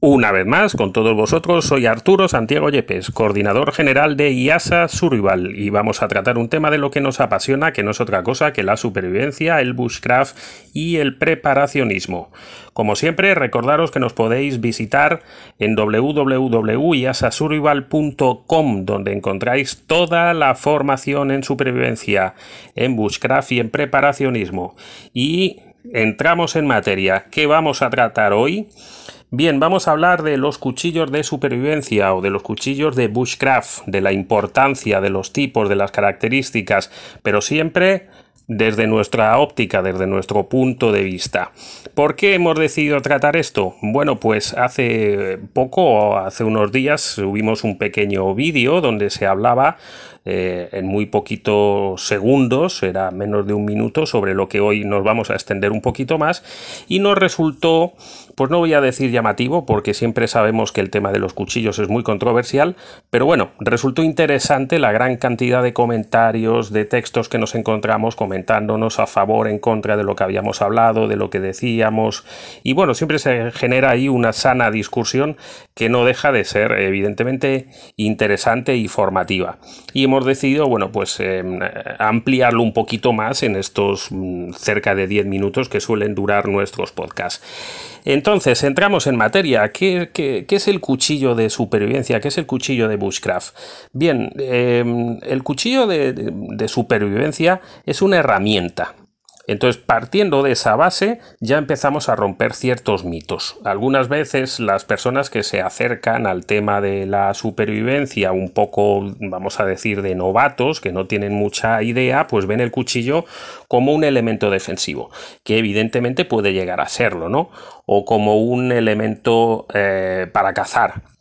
Una vez más, con todos vosotros, soy Arturo Santiago Yepes, coordinador general de IASA Survival, y vamos a tratar un tema de lo que nos apasiona, que no es otra cosa que la supervivencia, el bushcraft y el preparacionismo. Como siempre, recordaros que nos podéis visitar en www.iasasurvival.com, donde encontráis toda la formación en supervivencia, en bushcraft y en preparacionismo. Y entramos en materia. ¿Qué vamos a tratar hoy? Bien, vamos a hablar de los cuchillos de supervivencia o de los cuchillos de bushcraft, de la importancia, de los tipos, de las características, pero siempre desde nuestra óptica, desde nuestro punto de vista. ¿Por qué hemos decidido tratar esto? Bueno, pues hace poco, hace unos días, subimos un pequeño vídeo donde se hablaba eh, en muy poquitos segundos, era menos de un minuto, sobre lo que hoy nos vamos a extender un poquito más, y nos resultó, pues no voy a decir llamativo, porque siempre sabemos que el tema de los cuchillos es muy controversial, pero bueno, resultó interesante la gran cantidad de comentarios, de textos que nos encontramos comentándonos a favor, en contra de lo que habíamos hablado, de lo que decíamos, y bueno, siempre se genera ahí una sana discusión que no deja de ser evidentemente interesante y formativa. Y hemos decidido, bueno, pues em, ampliarlo un poquito más en estos mm, cerca de 10 minutos que suelen durar nuestros podcasts. Entonces, entramos en materia. ¿Qué, es el cuchillo de supervivencia? ¿Qué es el cuchillo de bushcraft? Bien, em, el cuchillo de supervivencia es una herramienta. Entonces, partiendo de esa base, ya empezamos a romper ciertos mitos. Algunas veces las personas que se acercan al tema de la supervivencia, un poco, vamos a decir, de novatos, que no tienen mucha idea, pues ven el cuchillo como un elemento defensivo, que evidentemente puede llegar a serlo, ¿no? O como un elemento eh, para cazar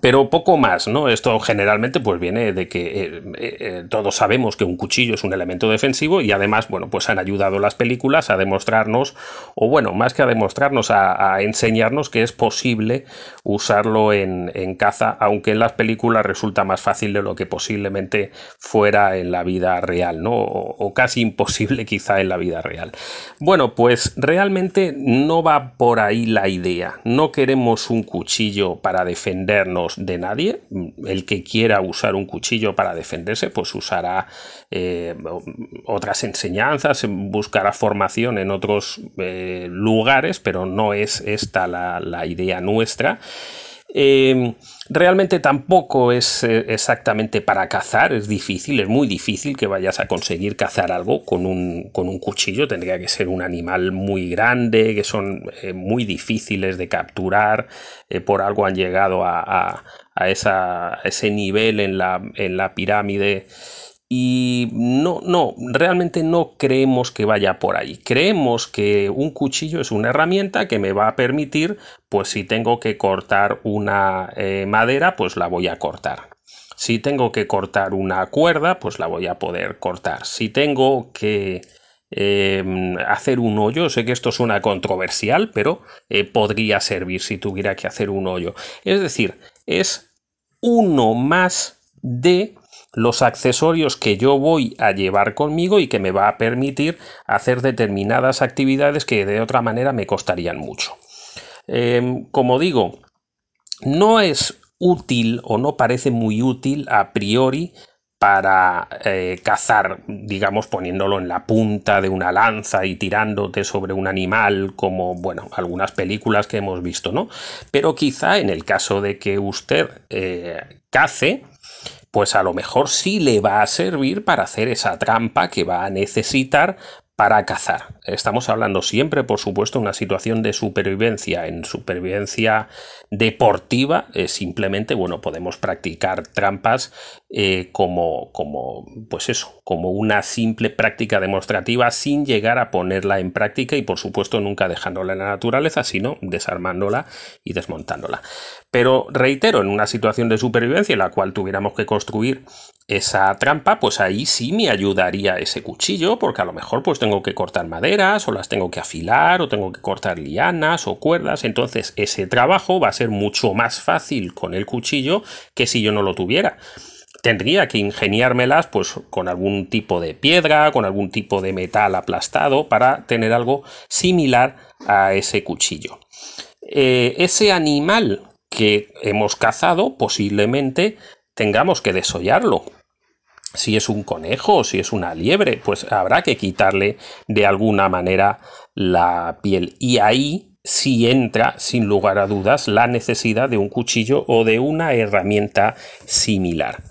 pero poco más, ¿no? Esto generalmente pues viene de que eh, eh, todos sabemos que un cuchillo es un elemento defensivo y además, bueno, pues han ayudado las películas a demostrarnos, o bueno, más que a demostrarnos, a, enseñarnos que es posible usarlo en, caza, aunque en las películas resulta más fácil de lo que posiblemente fuera en la vida real, ¿no? o casi imposible quizá en la vida real. Bueno, pues realmente no va por ahí la idea. No queremos un cuchillo para defendernos de nadie. El que quiera usar un cuchillo para defenderse, pues usará eh, otras enseñanzas, buscará formación en otros eh, lugares, pero no es esta la idea nuestra. Em, realmente tampoco es eh, exactamente para cazar, es difícil, es muy difícil que vayas a conseguir cazar algo con un, con un cuchillo, tendría que ser un animal muy grande, que son eh, muy difíciles de capturar, eh, por algo han llegado a, a, ese nivel en la, en la pirámide y no, no, realmente no creemos que vaya por ahí. Creemos que un cuchillo es una herramienta que me va a permitir, pues si tengo que cortar una eh, madera, pues la voy a cortar. Si tengo que cortar una cuerda, pues la voy a poder cortar. Si tengo que em, hacer un hoyo, sé que esto suena controversial, pero eh, podría servir si tuviera que hacer un hoyo. Es decir, es uno más de los accesorios que yo voy a llevar conmigo y que me va a permitir hacer determinadas actividades que de otra manera me costarían mucho. Em, como digo, no es útil o no parece muy útil a priori para eh, cazar, digamos, poniéndolo en la punta de una lanza y tirándote sobre un animal, como, bueno, algunas películas que hemos visto, ¿no? Pero quizá en el caso de que usted eh, cace, pues a lo mejor sí le va a servir para hacer esa trampa que va a necesitar para cazar. Estamos hablando siempre, por supuesto, de una situación de supervivencia. En supervivencia deportiva, eh, simplemente, bueno, podemos practicar trampas eh, como, como, pues eso, como una simple práctica demostrativa sin llegar a ponerla en práctica y, por supuesto, nunca dejándola en la naturaleza, sino desarmándola y desmontándola. Pero reitero, en una situación de supervivencia en la cual tuviéramos que construir esa trampa, pues ahí sí me ayudaría ese cuchillo, porque a lo mejor pues tengo que cortar maderas, o las tengo que afilar, o tengo que cortar lianas o cuerdas, entonces ese trabajo va a ser mucho más fácil con el cuchillo que si yo no lo tuviera. Tendría que ingeniármelas pues con algún tipo de piedra, con algún tipo de metal aplastado para tener algo similar a ese cuchillo. eh, ese animal que hemos cazado posiblemente tengamos que desollarlo. Si es un conejo si es una liebre, pues habrá que quitarle de alguna manera la piel. Y ahí sí entra, sin lugar a dudas, la necesidad de un cuchillo o de una herramienta similar.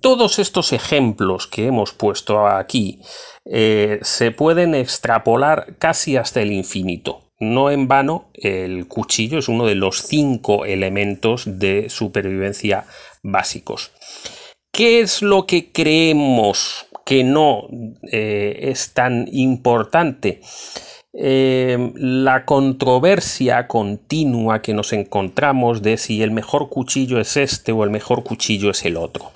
Todos estos ejemplos que hemos puesto aquí eh, se pueden extrapolar casi hasta el infinito. No en vano, el cuchillo es uno de los cinco elementos de supervivencia básicos. ¿Qué es lo que creemos que no eh, es tan importante? Eh, la controversia continua que nos encontramos de si el mejor cuchillo es este o el mejor cuchillo es el otro.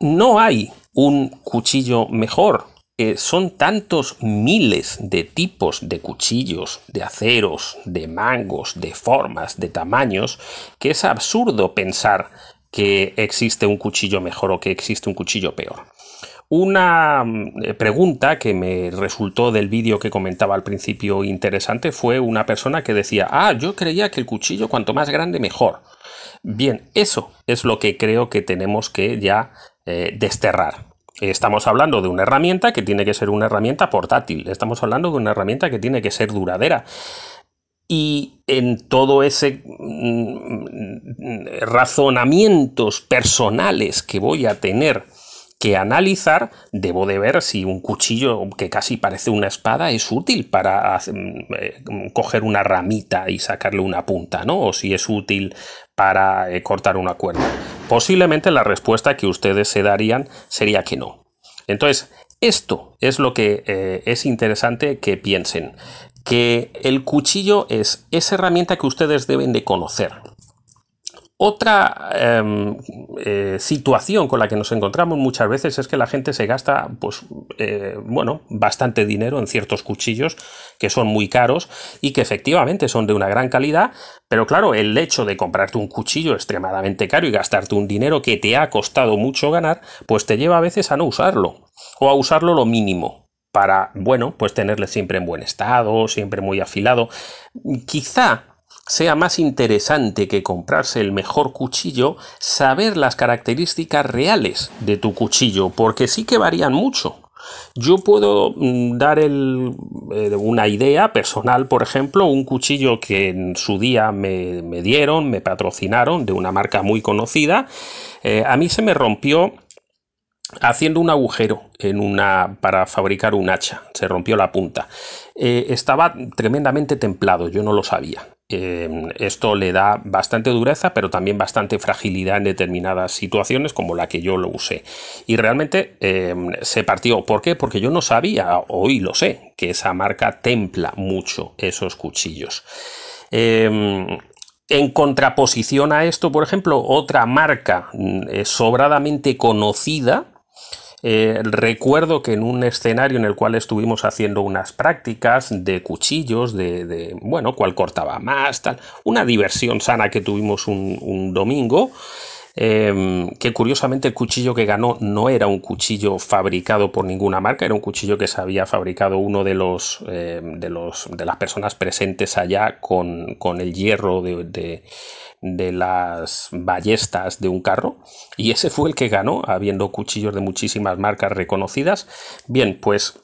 No hay un cuchillo mejor, eh, son tantos miles de tipos de cuchillos, de aceros, de mangos, de formas, de tamaños, que es absurdo pensar que existe un cuchillo mejor o que existe un cuchillo peor. Una mm, pregunta que me resultó del vídeo que comentaba al principio interesante fue una persona que decía, ah, yo creía que el cuchillo cuanto más grande mejor. Bien, eso es lo que creo que tenemos que ya eh, desterrar. Estamos hablando de una herramienta que tiene que ser una herramienta portátil. Estamos hablando de una herramienta que tiene que ser duradera. Y en todo ese mm, razonamientos personales que voy a tener que analizar, debo de ver si un cuchillo que casi parece una espada es útil para mm, eh, coger una ramita y sacarle una punta, ¿no? O si es útil para eh, cortar una cuerda. Posiblemente la respuesta que ustedes se darían sería que no. Entonces, esto es lo que eh, es interesante que piensen, que el cuchillo es esa herramienta que ustedes deben de conocer. Otra em, eh, situación con la que nos encontramos muchas veces es que la gente se gasta, pues, eh, bueno, bastante dinero en ciertos cuchillos que son muy caros y que efectivamente son de una gran calidad, pero claro, el hecho de comprarte un cuchillo extremadamente caro y gastarte un dinero que te ha costado mucho ganar, pues te lleva a veces a no usarlo o a usarlo lo mínimo para, bueno, pues tenerle siempre en buen estado, siempre muy afilado. Quizá sea más interesante que comprarse el mejor cuchillo saber las características reales de tu cuchillo, porque sí que varían mucho. Yo puedo mm, dar eh, una idea personal, por ejemplo, un cuchillo que en su día me, dieron, me patrocinaron de una marca muy conocida. Eh, a mí se me rompió haciendo un agujero en una para fabricar un hacha. Se rompió la punta. Eh, estaba tremendamente templado, yo no lo sabía. Em, esto le da bastante dureza, pero también bastante fragilidad en determinadas situaciones, como la que yo lo usé. Y realmente em, se partió. ¿Por qué? Porque yo no sabía, hoy lo sé, que esa marca templa mucho esos cuchillos. Em, en contraposición a esto, por ejemplo, otra marca mm, sobradamente conocida, eh, recuerdo que en un escenario en el cual estuvimos haciendo unas prácticas de cuchillos, de, bueno, cuál cortaba más, tal, una diversión sana que tuvimos un, domingo. Em, que curiosamente el cuchillo que ganó no era un cuchillo fabricado por ninguna marca, era un cuchillo que se había fabricado uno de los, em, de, los de las personas presentes allá con, con el hierro de de las ballestas de un carro y ese fue el que ganó, habiendo cuchillos de muchísimas marcas reconocidas. Bien, pues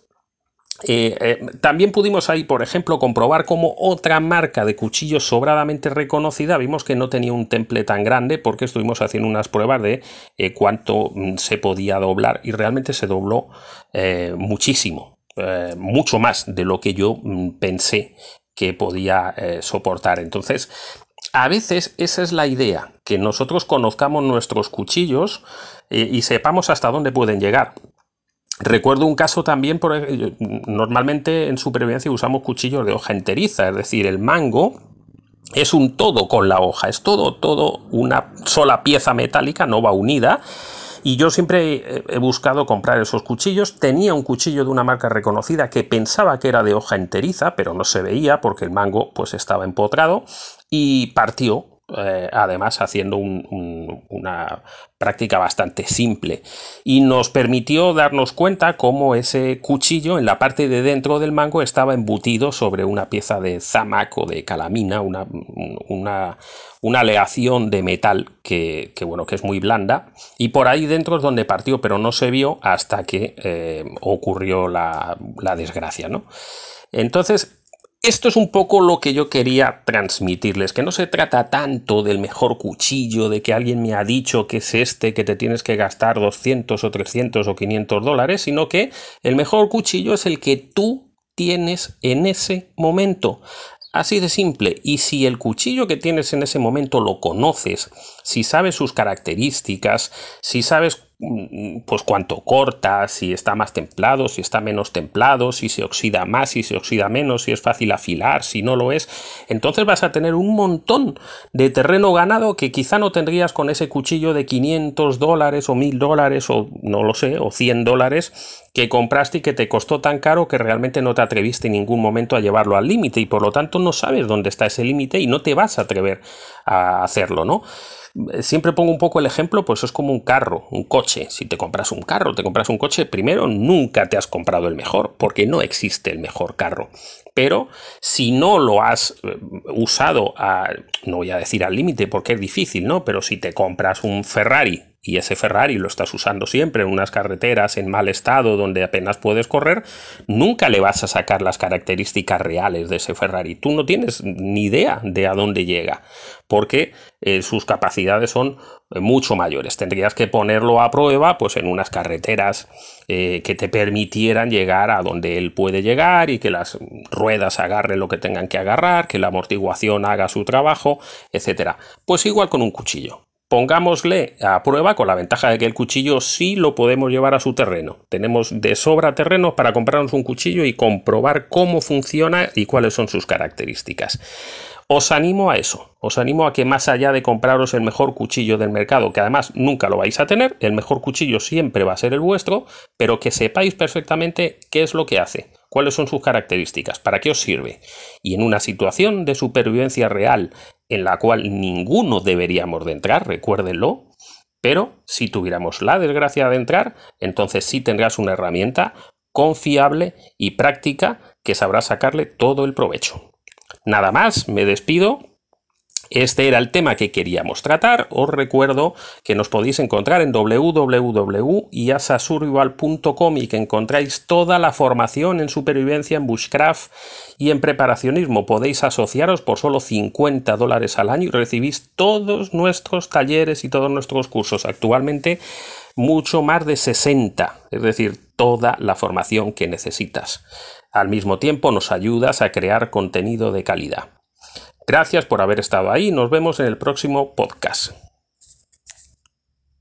eh, eh, también pudimos ahí, por ejemplo, comprobar cómo otra marca de cuchillos sobradamente reconocida vimos que no tenía un temple tan grande porque estuvimos haciendo unas pruebas de eh, cuánto mm, se podía doblar y realmente se dobló muchísimo, mucho más de lo que yo mm, pensé que podía soportar. Entonces, a veces esa es la idea, que nosotros conozcamos nuestros cuchillos eh, y sepamos hasta dónde pueden llegar. Recuerdo un caso también, por, normalmente en supervivencia usamos cuchillos de hoja enteriza, es decir, el mango es un todo con la hoja, es todo, todo una sola pieza metálica, no va unida. Y yo siempre he buscado comprar esos cuchillos. Tenía un cuchillo de una marca reconocida que pensaba que era de hoja enteriza, pero no se veía porque el mango pues estaba empotrado y partió, eh, además haciendo un, una práctica bastante simple y nos permitió darnos cuenta cómo ese cuchillo en la parte de dentro del mango estaba embutido sobre una pieza de zamac o de calamina, una, una, una aleación de metal que, bueno, que es muy blanda y por ahí dentro es donde partió, pero no se vio hasta que eh, ocurrió la, la desgracia, ¿no? Entonces, esto es un poco lo que yo quería transmitirles, que no se trata tanto del mejor cuchillo, de que alguien me ha dicho que es este, que te tienes que gastar 200 o 300 o 500 dólares, sino que el mejor cuchillo es el que tú tienes en ese momento. Así de simple. Y si el cuchillo que tienes en ese momento lo conoces, si sabes sus características, si sabes pues cuánto corta, si está más templado, si está menos templado, si se oxida más, si se oxida menos, si es fácil afilar, si no lo es, entonces vas a tener un montón de terreno ganado que quizá no tendrías con ese cuchillo de 500 dólares o 1000 dólares o no lo sé, o 100 dólares que compraste y que te costó tan caro que realmente no te atreviste en ningún momento a llevarlo al límite y por lo tanto no sabes dónde está ese límite y no te vas a atrever a hacerlo, ¿no? Siempre pongo un poco el ejemplo, pues es como un carro, un coche. Si te compras un carro, te compras un coche, primero nunca te has comprado el mejor, porque no existe el mejor carro. Pero si no lo has eh, usado, a, no voy a decir al límite porque es difícil, ¿no? Pero si te compras un Ferrari y ese Ferrari lo estás usando siempre en unas carreteras en mal estado donde apenas puedes correr, nunca le vas a sacar las características reales de ese Ferrari. Tú no tienes ni idea de a dónde llega, porque eh, sus capacidades son eh, mucho mayores. Tendrías que ponerlo a prueba pues en unas carreteras eh, que te permitieran llegar a donde él puede llegar y que las ruedas agarren lo que tengan que agarrar, que la amortiguación haga su trabajo, etcétera. Pues igual con un cuchillo pongámosle a prueba con la ventaja de que el cuchillo sí lo podemos llevar a su terreno. Tenemos de sobra terreno para comprarnos un cuchillo y comprobar cómo funciona y cuáles son sus características. Os animo a eso, os animo a que más allá de compraros el mejor cuchillo del mercado, que además nunca lo vais a tener, el mejor cuchillo siempre va a ser el vuestro, pero que sepáis perfectamente qué es lo que hace, cuáles son sus características, para qué os sirve. Y en una situación de supervivencia real en la cual ninguno deberíamos de entrar, recuérdenlo, pero si tuviéramos la desgracia de entrar, entonces sí tendrás una herramienta confiable y práctica que sabrá sacarle todo el provecho. Nada más, me despido este era el tema que queríamos tratar. Os recuerdo que nos podéis encontrar en www.iasasurvival.com y que encontráis toda la formación en supervivencia en bushcraft y en preparacionismo. Podéis asociaros por solo 50 dólares al año y recibís todos nuestros talleres y todos nuestros cursos. Actualmente mucho más de 60, es decir, toda la formación que necesitas. Al mismo tiempo nos ayudas a crear contenido de calidad. Gracias por haber estado ahí. Nos vemos en el próximo podcast.